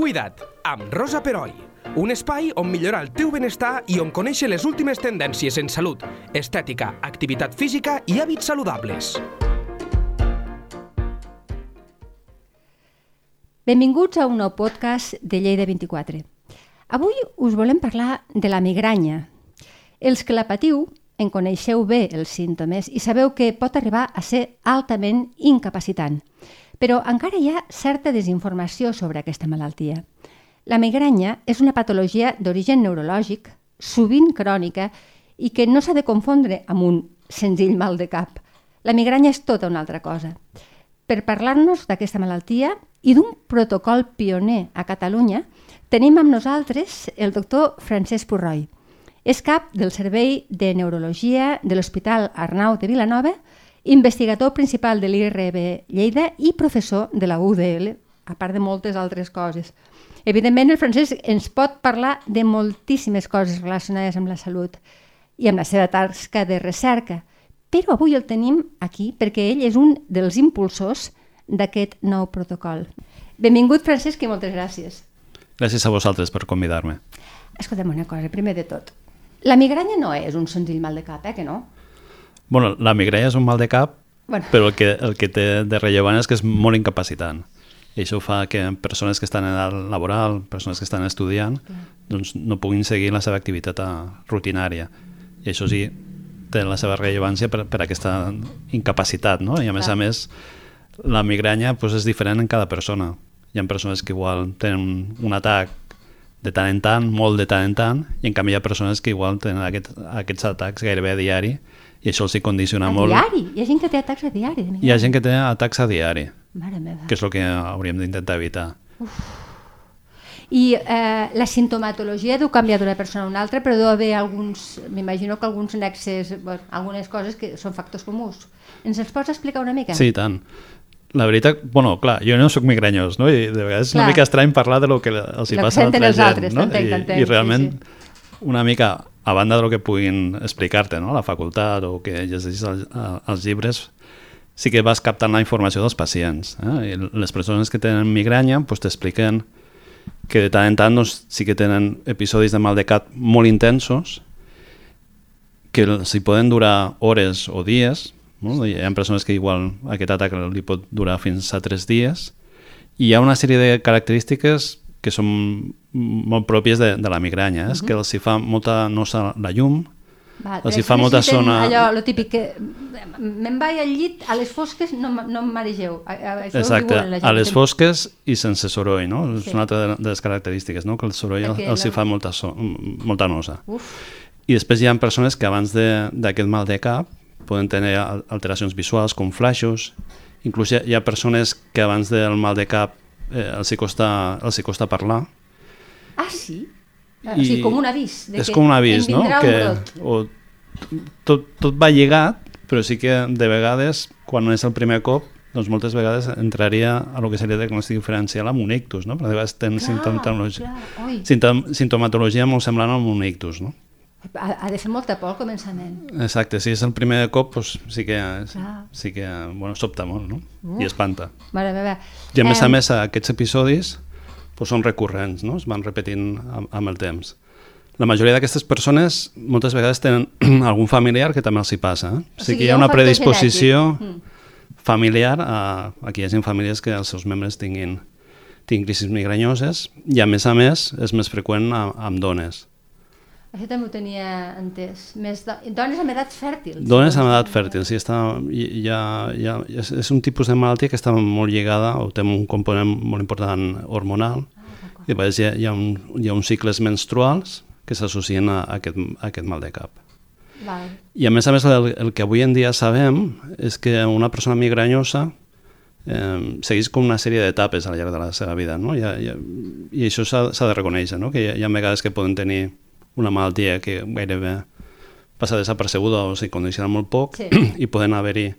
Cuida't, amb Rosa Peroi. Un espai on millorar el teu benestar i on conèixer les últimes tendències en salut, estètica, activitat física i hàbits saludables. Benvinguts a un nou podcast de Lleida 24. Avui us volem parlar de la migranya. Els que la patiu en coneixeu bé els símptomes i sabeu que pot arribar a ser altament incapacitant. Però encara hi ha certa desinformació sobre aquesta malaltia. La migranya és una patologia d'origen neurològic, sovint crònica, i que no s'ha de confondre amb un senzill mal de cap. La migranya és tota una altra cosa. Per parlar-nos d'aquesta malaltia i d'un protocol pioner a Catalunya, tenim amb nosaltres el doctor Francesc Purroi. És cap del Servei de Neurologia de l'Hospital Arnau de Vilanova, investigador principal de l'IRB Lleida i professor de la UDL, a part de moltes altres coses. Evidentment, el Francesc ens pot parlar de moltíssimes coses relacionades amb la salut i amb la seva tasca de recerca, però avui el tenim aquí perquè ell és un dels impulsors d'aquest nou protocol. Benvingut, Francesc, i moltes gràcies. Gràcies a vosaltres per convidar-me. Escolta'm una cosa, primer de tot. La migranya no és un senzill mal de cap, eh, que no? Bueno, la migranya és un mal de cap, Bueno. però el que, el que té de rellevant és que és molt incapacitant. I això fa que persones que estan en edat laboral, persones que estan estudiant, doncs no puguin seguir la seva activitat eh, rutinària. I això sí, té la seva rellevància per, per aquesta incapacitat, no? I a més Clar. a més, la migranya doncs, és diferent en cada persona. Hi ha persones que igual tenen un atac de tant en tant, molt de tant en tant, i en canvi hi ha persones que igual tenen aquest, aquests atacs gairebé a diari, i això els hi condiciona A molt. diari? Hi ha gent que té atacs a diari Hi ha gent que té atacs a diari, Mare meva. que és el que hauríem d'intentar evitar. I eh, la sintomatologia deu canviar d'una persona a una altra, però deu haver alguns, m'imagino que alguns nexes, bueno, algunes coses que són factors comuns. Ens els pots explicar una mica? Sí, tant. La veritat, bueno, clar, jo no sóc migranyós, no? I de vegades és Clar. una mica estrany parlar de lo que els hi Lo passa a altra els gent, altres, no? I, I sí, realment, una mica, a banda de lo que puguin explicar-te, no? A la facultat o que llegeixis el, els llibres, sí que vas captant la informació dels pacients. Eh? I les persones que tenen migranya pues, t'expliquen que de tant en tant doncs, sí que tenen episodis de mal de cap molt intensos que si poden durar hores o dies, no? hi ha persones que igual aquest atac li pot durar fins a tres dies, i hi ha una sèrie de característiques que són molt pròpies de, de la migranya, eh? és que els hi fa molta nosa la llum, Va, els hi fa molta zona- Allò, lo típic, que me'n vaig al llit, a les fosques no, no em maregeu. Això Exacte, diuen la gent a les que- fosques i sense soroll, no? Sí. És una altra de- les característiques, no? que el soroll Perquè els hi fa molta, so, molta nosa. Uf, I després hi ha persones que abans de- d'aquest mal de cap poden tenir al- alteracions visuals com flaixos, inclús hi ha, hi ha persones que abans del mal de cap eh, els, hi costa, els hi costa parlar. Ah, sí? I o sigui, com un avís. De és que com un avís, no? Que, un brot. o, tot, tot va lligat, però sí que de vegades, quan és el primer cop, doncs moltes vegades entraria a lo que seria diagnòstic diferencial amb un ictus, no? Perquè de vegades tenen Clar, sintomatologia, clar, sintom, sintomatologia molt semblant amb un ictus, no? Ha, ha de fer molta por al començament. Exacte, si és el primer cop, doncs sí que, Clar. sí que bueno, sobta molt, no? I espanta. Mare meva. I a més a més, aquests episodis doncs, són recurrents, no? es van repetint amb, amb el temps. La majoria d'aquestes persones moltes vegades tenen algun familiar que també els hi passa. Eh? O sí sigui, que hi ha ha un una predisposició genètic. Mm. familiar a, a que hi hagi famílies que els seus membres tinguin, tinguin crisis migranyoses i a més a més és més freqüent a, amb dones. Això també ho tenia entès. Més do... Dones amb edats fèrtils. Dones amb edat fèrtil, sí, està, hi ha, és, és un tipus de malaltia que està molt lligada o té un component molt important hormonal Ah, i vegades hi ha, hi ha, un, hi ha uns cicles menstruals que s'associen a, a, aquest, a aquest mal de cap. Val. I a més a més el, el que avui en dia sabem és que una persona migranyosa eh, segueix com una sèrie d'etapes al llarg de la seva vida, no? I, i, i això s'ha de reconèixer, no? que hi ha, hi ha vegades que poden tenir una malaltia que gairebé passa desapercebuda o s'hi condiciona molt poc Sí. i poden haver-hi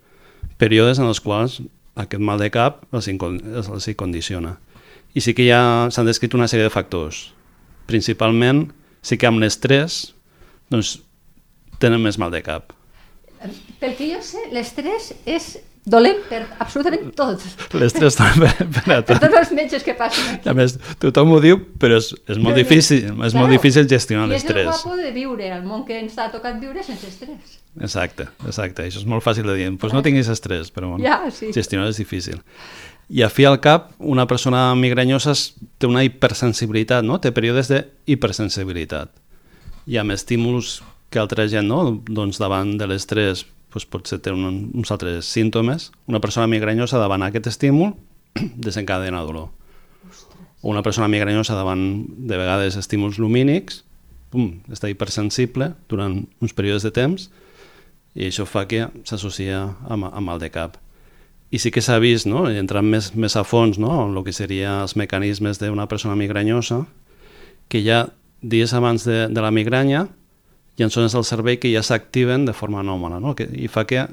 períodes en els quals aquest mal de cap els, els hi condiciona. I sí que ja s'han descrit una sèrie de factors. Principalment, sí que amb l'estrès doncs, tenen més mal de cap. Pel que jo sé, l'estrès és dolent per absolutament tot. L'estrès també per, per a Per tot. tots els metges que passen aquí. A més, tothom ho diu, però és, és molt Però- difícil, és Claro. molt difícil gestionar I és el l'estrès. guapo de viure al món que ens ha tocat viure sense estrès. Exacte, exacte. Això és molt fàcil de dir. Doncs pues no tinguis estrès, però bueno, Ja, sí. gestionar és difícil. I a fi al cap, una persona migranyosa té una hipersensibilitat, no? Té períodes d'hipersensibilitat. I amb estímuls que altra gent, no? Doncs davant de l'estrès doncs potser té un, uns altres símptomes. Una persona migranyosa davant aquest estímul desencadena dolor. O una persona migranyosa davant, de vegades, estímuls lumínics, pum, està hipersensible durant uns períodes de temps i això fa que s'associa amb, amb mal de cap. I sí que s'ha vist, no? entrant més, més a fons no? en el que serien els mecanismes d'una persona migranyosa, que ja dies abans de, de la migranya hi ha zones del cervell que ja s'activen de forma anòmala no? que, i fa que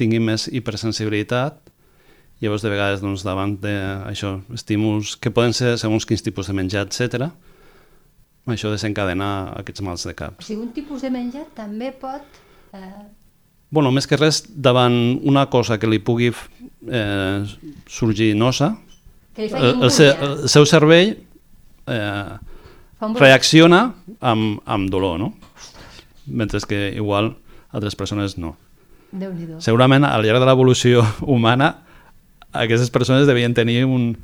tingui més hipersensibilitat llavors de vegades doncs, davant de això, estímuls que poden ser segons quins tipus de menjar, etc. això desencadenar aquests mals de cap. O sigui, un tipus de menjar també pot... Eh, Bueno, més que res, davant una cosa que li pugui eh, sorgir nosa, li el, el, se, el seu cervell eh, reacciona amb, amb dolor, no? Mentre que igual altres persones no. Déu-n'hi-do. Segurament al llarg de l'evolució humana aquestes persones devien tenir un,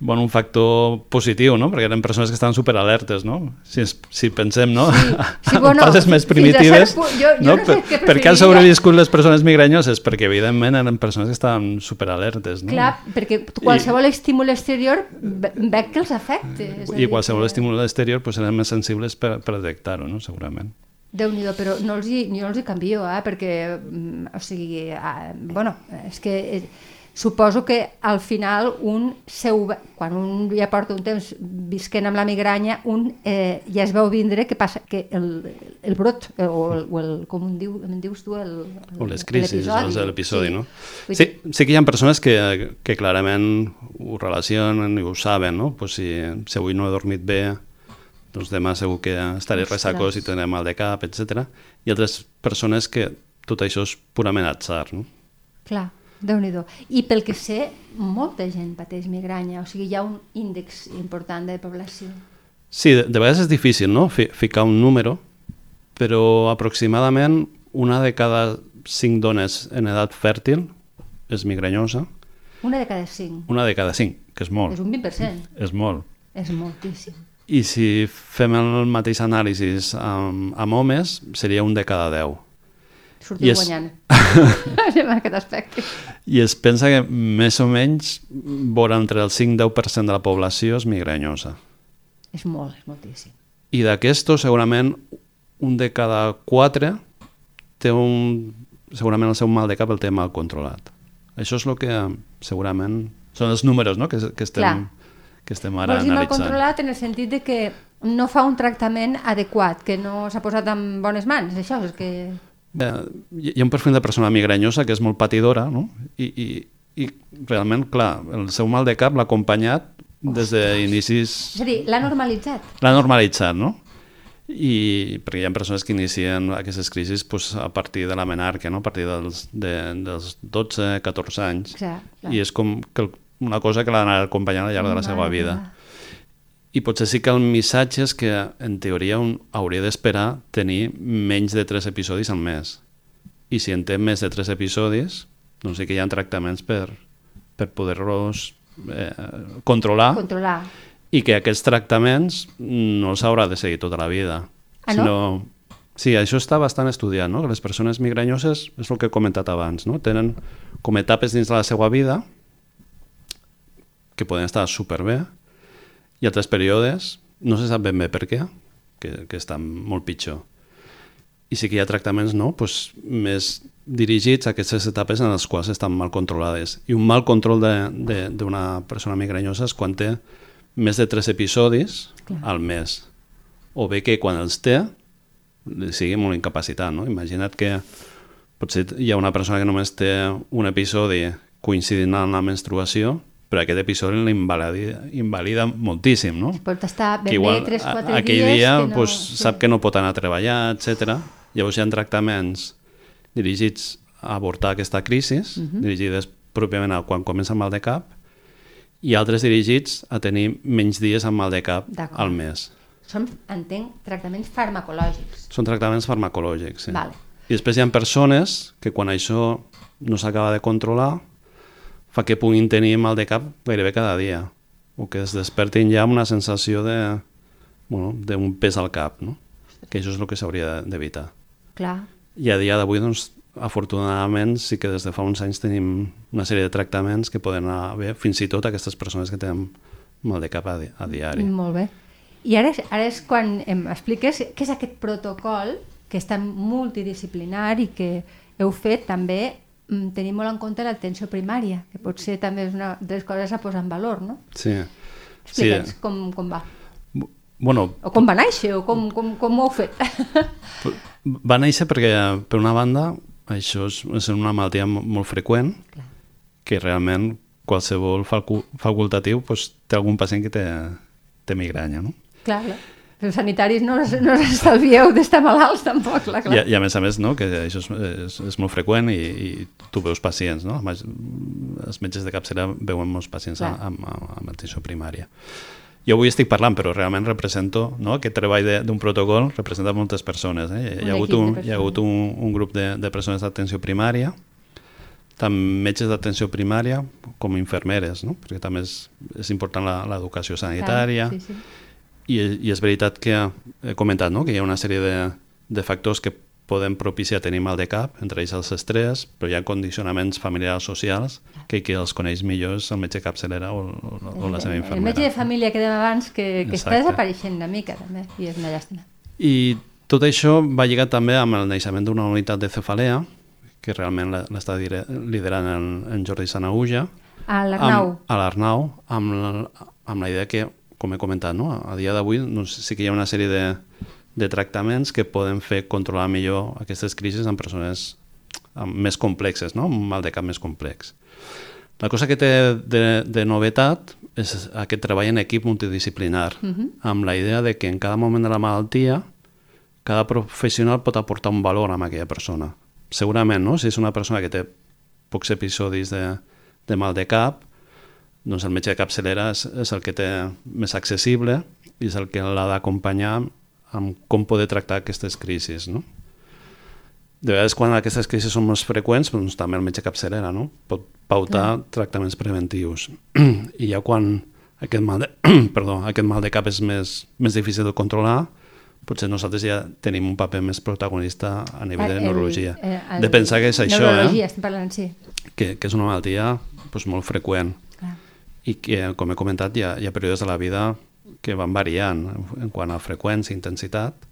bueno, un factor positiu, no? Perquè eren persones que estaven superalertes, no? Si, si pensem, no? sí, bueno, en fases més primitives, punt, jo- jo no sé per, per què han sobreviscut les persones migranyoses? Perquè evidentment eren persones que estaven superalertes, no? Clar, perquè qualsevol estímul exterior ve- veig que els afecta. I qualsevol que- estímul exterior pues, eren més sensibles per, per detectar-ho, no? segurament. Déu-n'hi-do, però no els, hi, jo els hi canvio, eh? perquè, mm, o sigui, eh, bueno, és que eh, suposo que al final un seu, quan un ja porta un temps visquent amb la migranya, un eh, ja es veu vindre que passa que el, el brot, eh, o el, o el com en, diu, em dius tu, el, el O les crisis, l'episodi. l'episodi, no? Sí, sí que hi ha persones que, que clarament ho relacionen i ho saben, no? Pues si, si avui no he dormit bé, doncs demà segur que estaré Ostres. ressacós i tindré mal de cap, etc. I altres persones que tot això és purament atzar, no? Clar, déu nhi I pel que sé, molta gent pateix migranya, o sigui, hi ha un índex important de població. Sí, de, de vegades és difícil, no?, Fi, ficar un número, però aproximadament una de cada cinc dones en edat fèrtil és migranyosa, Una de cada cinc. una de cada cinc, que és molt, És un 20%. és molt. És moltíssim. I si fem el mateix anàlisi amb, amb homes, seria un de cada 10. Sortiu I és- guanyant. en aquest aspecte. I es pensa que més o menys vora entre el 5-10% de la població és migranyosa. És molt, és moltíssim. I d'aquestos, segurament, un de cada 4 té un... Segurament el seu mal de cap el té mal controlat. Això és el que segurament... Són els números no? que, que, estem, Clar. Que estem ara Vols dir mal controlat en el sentit de que no fa un tractament adequat, que no s'ha posat en bones mans, això és que... Hi ha un perfil de persona migranyosa que és molt patidora, no? I, i, i realment, clar, el seu mal de cap l'ha acompanyat des d'inicis... És a dir, l'ha normalitzat. L'ha normalitzat, no? I perquè hi ha persones que inicien aquestes crisis pues, a partir de la menarca, no? a partir dels, de, dels 12, 14 anys. Clar, clar. I és com que el- una cosa que anat acompanyant al llarg de la seva vida. I potser sí que el missatge és que, en teoria, un hauria d'esperar tenir menys de 3 episodis al mes. I si en té més de 3 episodis, doncs sí que hi ha tractaments per, per poder-los eh, controlar Controlar. i que aquests tractaments no els haurà de seguir tota la vida. Ah, no? Sinó... Sí, això està bastant estudiat, no? que les persones migranyoses, és el que he comentat abans, no? tenen com etapes dins de la seva vida que poden estar superbé i altres períodes no se sap ben bé per què, que, que estan molt pitjor. I sí que hi ha tractaments no? pues, més dirigits a aquestes etapes en les quals estan mal controlades. I un mal control de- de- d'una persona migranyosa és quan té més de tres episodis Clar. al mes. O bé que quan els té li sigui molt incapacitat. No? Imagina't que potser hi ha una persona que només té un episodi coincidint amb la menstruació, però aquest episodi l'invalida invalida moltíssim, no? Pot estar ben que igual bé 3-4 a- dies aquell dia que no... pues, sí. sap que no pot anar a treballar, etc. Llavors hi ha tractaments dirigits avortar aquesta crisi, uh -huh. dirigides pròpiament a quan comença el mal de cap, i altres dirigits a tenir menys dies amb mal de cap al mes. Són, entenc, tractaments farmacològics. Són tractaments farmacològics, sí. Vale. I després hi ha persones que quan això no s'acaba de controlar fa que puguin tenir mal de cap gairebé cada dia o que es despertin ja amb una sensació de bueno, d'un pes al cap, no? que això és el que s'hauria d'evitar. Clar. I a dia d'avui, doncs, afortunadament, sí que des de fa uns anys tenim una sèrie de tractaments que poden anar bé, fins i tot aquestes persones que tenen mal de cap a, di a diari. Molt bé. I ara és, ara és quan em expliques què és aquest protocol que és tan multidisciplinar i que heu fet també tenir molt en compte l'atenció primària, que potser també és una de les coses a posar en valor, no? Sí. Explica'ns sí. com, com va. Bueno, o com va néixer, o com, com, com ho heu fet. va néixer perquè, per una banda, això és, és una malaltia molt freqüent, Clar. que realment qualsevol facultatiu pues, té algun pacient que té, té migranya, no? Clar, clar. Els sanitaris no, no estalvieu d'estar malalts tampoc, clar, clar. I, I a més a més, no, que això és, és, és molt freqüent i, i tu veus pacients, no? Els metges de capçalera veuen molts pacients clar. amb, amb, amb atenció primària jo avui estic parlant, però realment represento no? aquest treball d'un protocol representa moltes persones. Eh? Hi, ha hagut un, hi ha hagut un, un grup de, de persones d'atenció primària, tant metges d'atenció primària com infermeres, no? perquè també és, és important l'educació sanitària. Sí, sí. I, I és veritat que he comentat no? que hi ha una sèrie de, de factors que poden propiciar tenir mal de cap, entre ells els estrès, però hi ha condicionaments familiars socials que qui els coneix millor és el metge capçalera o, o, o la seva infermera. El metge de família que dèiem abans, que, que està desapareixent una mica també, i és una llàstima. I tot això va lligat també amb el naixement d'una unitat de cefalea, que realment l'està liderant en, en Jordi Sanauja. A l'Arnau. A l'Arnau, amb, amb la idea que, com he comentat, no? a dia d'avui doncs, sí que hi ha una sèrie de, de tractaments que poden fer controlar millor aquestes crisis en persones més complexes, no? un mal de cap més complex. La cosa que té de, de novetat és aquest treball en equip multidisciplinar, uh -huh. amb la idea de que en cada moment de la malaltia cada professional pot aportar un valor a aquella persona. Segurament, no? si és una persona que té pocs episodis de, de mal de cap, doncs el metge de capçalera és, és el que té més accessible i és el que l'ha d'acompanyar amb com poder tractar aquestes crisis, no? De vegades, quan aquestes crisis són més freqüents, doncs també el metge capçalera no? pot pautar Clar. tractaments preventius. I ja quan aquest mal de, perdó, aquest mal de cap és més, més difícil de controlar, potser nosaltres ja tenim un paper més protagonista a nivell de neurologia. El, el, de pensar que és això, neurologia, eh? estem parlant, sí. Que, que és una malaltia doncs, molt freqüent. I que, com he comentat, hi ha, hi ha períodes de la vida que van variant en quant a freqüència i intensitat,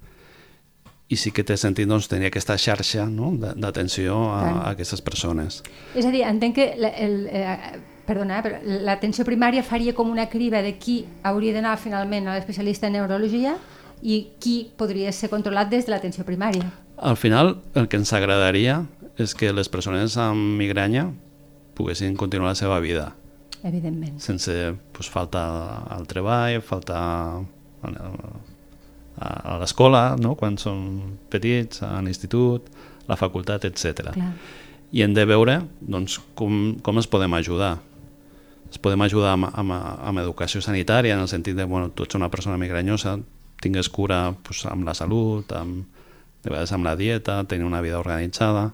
i sí que té sentit doncs, tenir aquesta xarxa no? d'atenció a, a aquestes persones. És a dir, entenc que el, el, eh, perdona, però l'atenció primària faria com una criba de qui hauria d'anar finalment a l'especialista en neurologia i qui podria ser controlat des de l'atenció primària. Al final, el que ens agradaria és que les persones amb migranya poguessin continuar la seva vida evidentment. Sense pues, falta al treball, falta a l'escola, no? quan són petits, a l'institut, la facultat, etc. I hem de veure doncs, com, com es podem ajudar. Es podem ajudar amb, amb, amb educació sanitària, en el sentit de, bueno, tu ets una persona migranyosa, tingues cura pues, amb la salut, amb, de vegades amb la dieta, tenir una vida organitzada,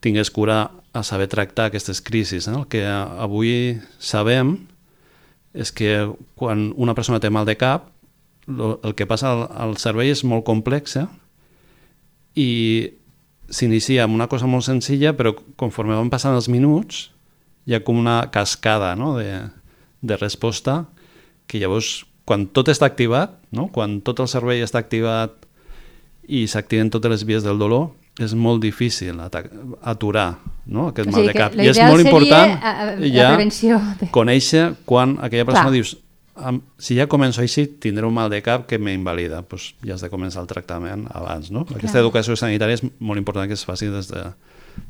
tingués cura a saber tractar aquestes crisis. Eh? El que avui sabem és que quan una persona té mal de cap, el que passa al, al cervell és molt complex eh? i s'inicia amb una cosa molt senzilla, però conforme van passant els minuts hi ha com una cascada no? de, de resposta que llavors, quan tot està activat, no? quan tot el cervell està activat i s'activen totes les vies del dolor, és molt difícil aturar no? aquest o sigui, mal de cap. I és molt important a, a, ja conèixer quan aquella persona Clar. dius si ja començo així, tindré un mal de cap que m'invalida, doncs ja has de començar el tractament abans. No? Aquesta Clar. educació sanitària és molt important que es faci des de,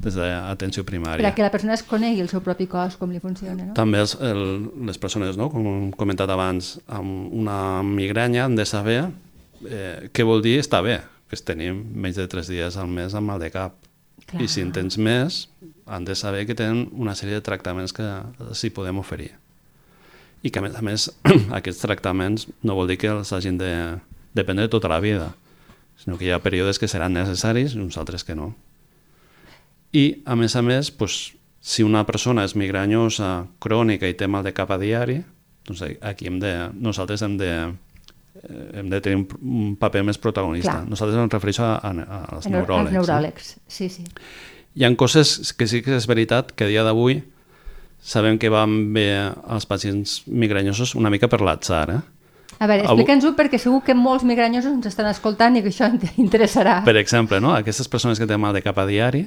des d'atenció primària. Perquè la persona es conegui el seu propi cos, com li funciona. No? També els, el, les persones, no? com hem comentat abans, amb una migranya han de saber eh, què vol dir estar bé, que és tenir menys de 3 dies al mes amb mal de cap. Clar. I si en tens més, han de saber que tenen una sèrie de tractaments que s'hi podem oferir. I que, a més a més, aquests tractaments no vol dir que els hagin de dependre tota la vida, sinó que hi ha períodes que seran necessaris i uns altres que no. I, a més a més, doncs, si una persona és migranyosa, crònica i té mal de cap a diari, doncs aquí hem de, nosaltres hem de, hem de tenir un, un paper més protagonista. Clar. Nosaltres ens refereixo a, a, als En el- neuròlegs. Neuròlegs, sí, sí. Hi ha coses que sí que és veritat que a dia d'avui sabem que van bé als pacients migranyosos una mica per l'atzar, eh? A veure, explica'ns-ho perquè segur que molts migranyosos ens estan escoltant i que això interessarà. Per exemple, no? aquestes persones que tenen mal de cap a diari,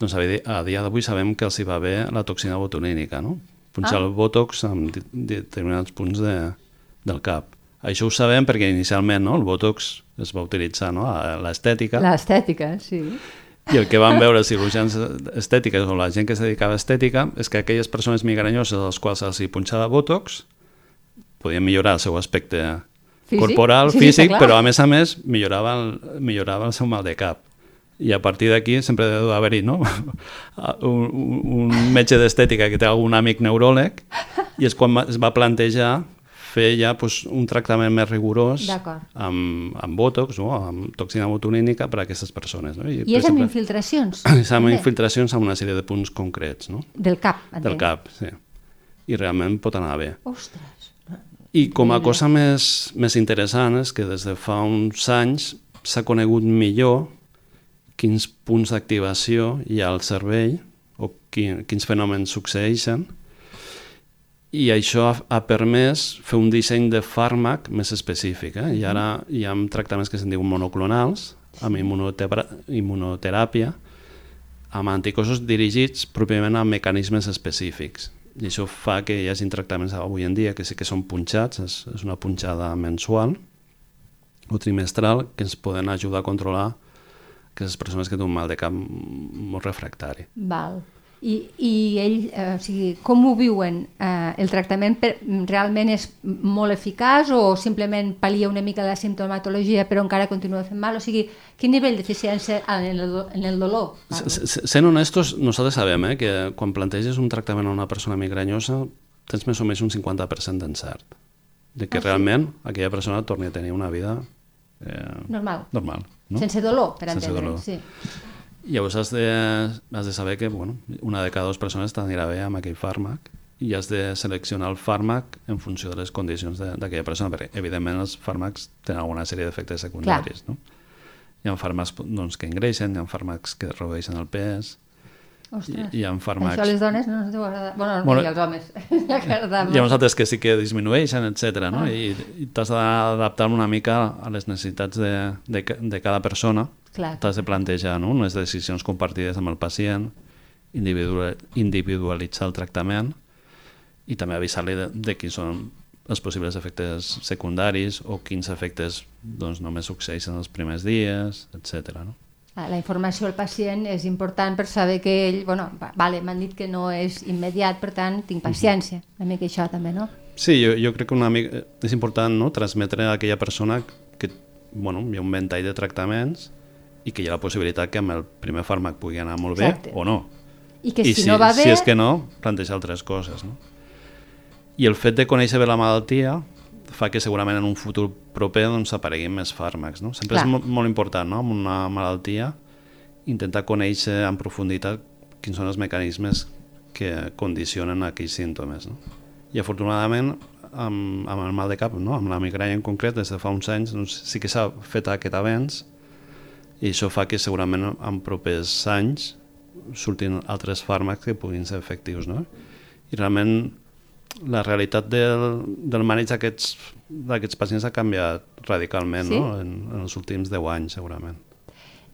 doncs a dia a d'avui sabem que els hi va bé la toxina botulínica, no? Punxar Ah. el botox en determinats punts de, del cap. Això ho sabem perquè inicialment no? el botox es va utilitzar no? a l'estètica L'estètica, sí. i el que van veure els cirurgians estètiques o la gent que es dedicava a estètica és que aquelles persones migranyoses a les quals se'ls hi punxava botox podien millorar el seu aspecte Físic? corporal, Sí, sí, físic, clar. però a més a més millorava el, millorava el seu mal de cap. I a partir d'aquí sempre deu haver-hi no? un, un- metge d'estètica que té algun amic neuròleg i és quan es va plantejar fer ja pues, un tractament més rigorós amb, amb botox o amb toxina botulínica per a aquestes persones. No? I per és amb exemple, infiltracions? és amb infiltracions amb una sèrie de punts concrets no? Del cap, del entenc. cap. Sí. I realment pot anar bé. Ostres. I com a cosa més, més interessant és que des de fa uns anys s'ha conegut millor quins punts d'activació hi ha al cervell o quin, quins fenòmens succeeixen i això ha, ha permès fer un disseny de fàrmac més específic. Eh? I ara hi ha tractaments que se'n diuen monoclonals, amb immunotera immunoteràpia, amb anticossos dirigits pròpiament a mecanismes específics. I això fa que hi hagi tractaments avui en dia que sí que són punxats, és, és una punxada mensual o trimestral que ens poden ajudar a controlar aquestes persones que tenen un mal de cap molt refractari. Val. I, i ell, eh, o sigui, com ho viuen? Eh, el tractament per, realment és molt eficaç o simplement pal·lia una mica la simptomatologia però encara continua fent mal? O sigui, quin nivell d'eficiència en, el, en el dolor? Sent honestos, nosaltres sabem eh, que quan planteges un tractament a una persona migranyosa tens més o menys un 50% d'encert. De que Ah, sí? realment aquella persona torni a tenir una vida eh, Normal. normal. No? Sense dolor, per Sense entendre. dolor. Sí. Llavors has de, has de saber que bueno, una de cada dues persones t'anirà bé amb aquell fàrmac i has de seleccionar el fàrmac en funció de les condicions de- d'aquella persona, perquè evidentment els fàrmacs tenen alguna sèrie d'efectes secundaris. No? Hi ha fàrmacs doncs, que engreixen, hi ha fàrmacs que redueixen el pes, Ostres. hi, hi ha fàrmacs... Això a les dones no ens deu agradar. Bueno, Bueno, i als homes. Hi ha uns altres que sí que disminueixen, etc. No? I, i t'has d'adaptar una mica a les necessitats de, de, de cada persona. Clar. T'has de plantejar no? unes decisions compartides amb el pacient, individual, individualitzar el tractament i també avisar-li de, de quins són els possibles efectes secundaris o quins efectes doncs, només succeeixen els primers dies, etc. No? Ah, La informació al pacient és important per saber que ell, bueno, va- vale, m'han dit que no és immediat, per tant, tinc paciència. Una mica això també, no? Sí, jo, jo crec que una mica, és important no? transmetre a aquella persona que bueno, hi ha un ventall de tractaments i que hi ha la possibilitat que amb el primer fàrmac pugui anar molt bé Exacte. o no. I que I si, no va bé... si és que no, plantejar altres coses. No? I el fet de conèixer bé la malaltia fa que segurament en un futur proper doncs, apareguin més fàrmacs. No? Sempre Clar. és molt, molt important, no? amb una malaltia, intentar conèixer en profunditat quins són els mecanismes que condicionen aquells símptomes. No? I afortunadament, amb, amb el mal de cap, no? amb la migranya en concret, des de fa uns anys, doncs, sí que s'ha fet aquest avenç i això fa que segurament en propers anys surtin altres fàrmacs que puguin ser efectius. No? I realment la realitat del, del maneig d'aquests pacients ha canviat radicalment Sí? no? en, en els últims 10 anys, segurament.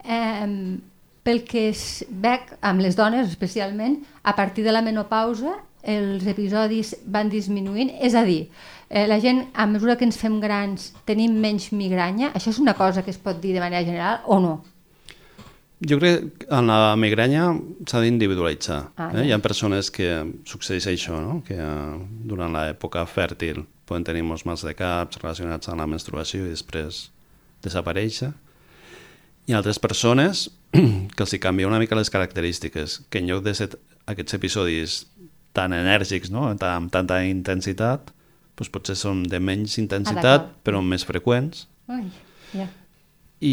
Eh, pel que es veig amb les dones especialment, a partir de la menopausa els episodis van disminuint, és a dir, eh, la gent a mesura que ens fem grans tenim menys migranya, això és una cosa que es pot dir de manera general o no? Jo crec que en la migranya s'ha d'individualitzar. Ah, eh? ja. Hi ha persones que succeeix això, no? que eh, durant l'època fèrtil poden tenir molts mals de caps relacionats amb la menstruació i després desaparèixer. hi ha altres persones que els hi canvia una mica les característiques, que en lloc de ser aquests episodis tan enèrgics, no? Ta- amb tanta intensitat, doncs potser són de menys intensitat, d'acord. però més freqüents. Ai, ja. I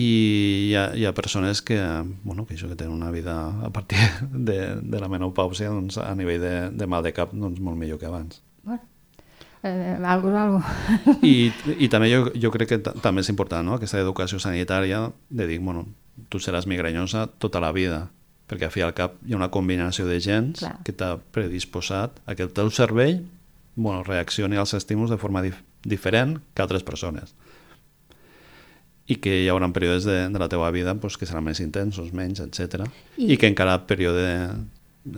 hi ha, hi ha persones que, bueno, que això que tenen una vida a partir de, de la menopàusia doncs, a nivell de, de mal de cap doncs, molt millor que abans. Bueno, eh, algo algo. I, i també jo, jo crec que ta- també és important no? aquesta educació sanitària de dir, bueno, tu seràs migranyosa tota la vida, perquè a fi al cap hi ha una combinació de gens Clar. que t'ha predisposat a que el teu cervell bueno, reaccioni als estímuls de forma dif diferent que altres persones i que hi haurà períodes de, de la teva vida pues, que seran més intensos, menys, etc. I... I- que en cada període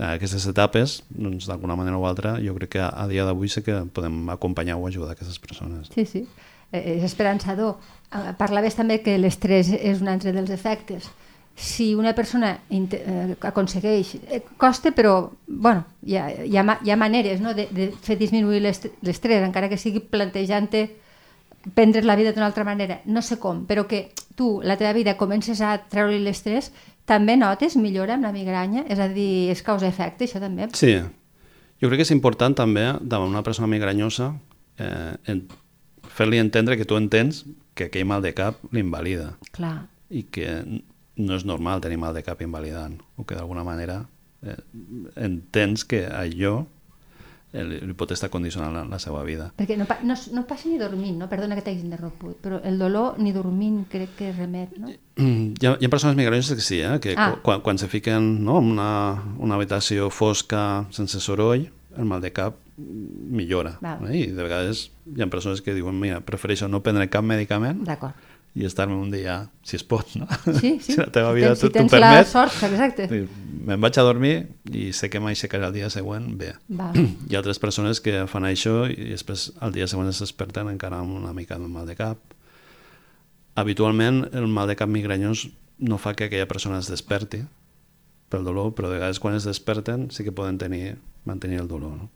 aquestes etapes, doncs d'alguna manera o altra, jo crec que a, a dia d'avui sí que podem acompanyar o ajudar aquestes persones. Sí, sí. Eh, és esperançador. Eh, Parlaves també que l'estrès és un altre dels efectes. Si una persona eh, aconsegueix... Eh, costa, però bueno, hi, ha, hi, ha, hi ha maneres no? de, de fer disminuir l'est- l'estrès, encara que sigui plantejant-te prendre's la vida d'una altra manera. No sé com, però que tu, la teva vida, comences a treure-li l'estrès, també notes millora amb la migranya? És a dir, és causa-efecte, això també? Sí, jo crec que és important també davant una persona migranyosa eh, en, fer-li entendre que tu entens que aquell mal de cap l'invalida Clar. i que no és normal tenir mal de cap invalidant o que d'alguna manera eh, entens que allò eh, li, li pot estar condicionant la, la seva vida. Perquè no, pa- no, no passa ni dormint, no? Perdona que t'hagis interromput, però el dolor ni dormint crec que remet, no? Hi ha, hi ha persones migranyoses que sí, eh? que Ah. quan, quan se fiquen no, en una, una habitació fosca sense soroll, el mal de cap millora. Val. Eh? I de vegades hi ha persones que diuen mira, prefereixo no prendre cap medicament. I estar-me un dia, si es pot, no? Sí, sí. si la teva Si vida si t'ho la permet, sort, exacte. me'n vaig a dormir i sé que m'aixecaré el dia següent, bé. Val. Hi ha altres persones que fan això i després al dia següent es desperten encara amb una mica de mal de cap. Habitualment el mal de cap migranyós no fa que aquella persona es desperti pel dolor, però de vegades quan es desperten sí que poden tenir, mantenir el dolor. No?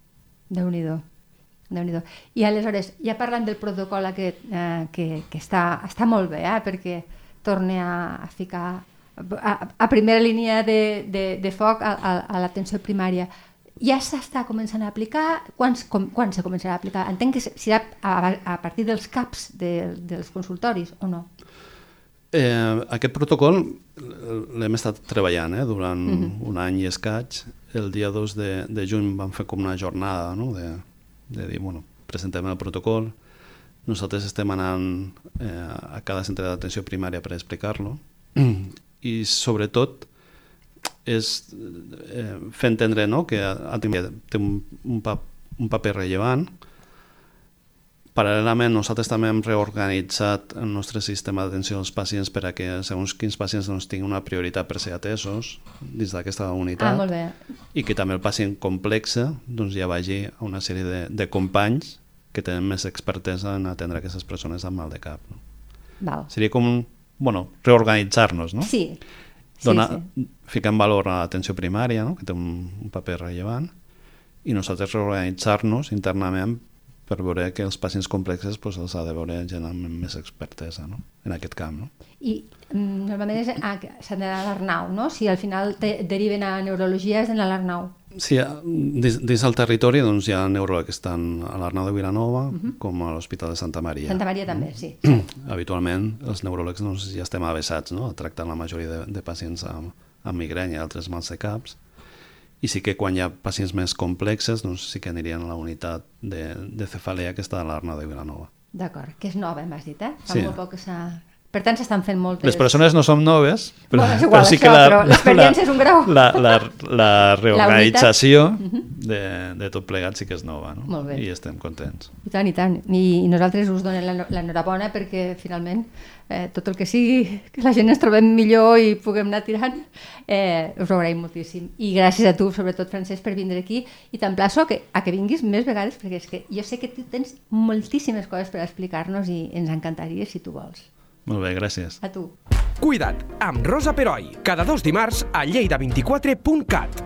Déu-n'hi-do. Déu nhi I aleshores, ja parlant del protocol aquest, eh, que, que està, està molt bé, eh, perquè torna a, a ficar a, a primera línia de, de, de foc a, a, a l'atenció primària. Ja s'està començant a aplicar? Quan, com, quan se començarà a aplicar? Entenc que serà a, a partir dels CAPs de, dels consultoris, o no? Eh, aquest protocol l'hem estat treballant eh, durant uh -huh. un any i escaig. El dia 2 de, de juny vam fer com una jornada no? de, de dir, bueno, presentem el protocol, nosaltres estem anant eh, a cada centre d'atenció primària per explicar-lo. I sobretot és eh, fer entendre no, que té un, un, pap, un paper rellevant Paral·lelament, nosaltres també hem reorganitzat el nostre sistema d'atenció als pacients per a que segons quins pacients doncs, tinguin una prioritat per ser atesos dins d'aquesta unitat Ah, molt bé. i que també el pacient complex doncs, ja vagi a una sèrie de, de companys que tenen més expertesa en atendre aquestes persones amb mal de cap. No? Val. Seria com, bueno, reorganitzar-nos, no? Sí. sí, Donar, sí. Ficar en valor a l'atenció primària, no? que té un, un paper rellevant, i nosaltres reorganitzar-nos internament per veure que els pacients complexes pues, els ha de veure gent amb més expertesa no? en aquest camp. No? I normalment s'han d'anar a l'Arnau, no? Si al final te deriven a neurologia és d'anar a l'Arnau. Sí, dins, dins del territori doncs, hi ha neuròlegs que estan a l'Arnau de Vilanova uh -huh. com a l'Hospital de Santa Maria. Santa Maria també, sí. Habitualment els neuròlegs doncs, ja estem avessats no? a tractar la majoria de, de pacients amb, amb migranya i altres mals de caps i sí que quan hi ha pacients més complexes doncs sí que anirien a la unitat de, de cefalea que està a l'Arnau de Vilanova. D'acord, que és nova, m'has dit, eh? Fa Sí. molt poc que s'ha... Per tant, s'estan fent moltes... Les persones no som noves, però, Bueno, igual, però sí això, que la, l'experiència és un grau. La, la, la reorganització de, de tot plegat sí que és nova, no? Molt bé. I estem contents. I tant, i tant. I, i nosaltres us donem l'enhorabona perquè finalment eh, tot el que sigui que la gent ens trobem millor i puguem anar tirant, eh, us ho agraïm moltíssim. I gràcies a tu, sobretot, Francesc, per vindre aquí i t'emplaço a, que, a que vinguis més vegades perquè és que jo sé que tu tens moltíssimes coses per explicar-nos i ens encantaria si tu vols. Molt bé, gràcies. A tu. Cuida't, amb Rosa Peroi, cada dos dimarts a lleida24.cat.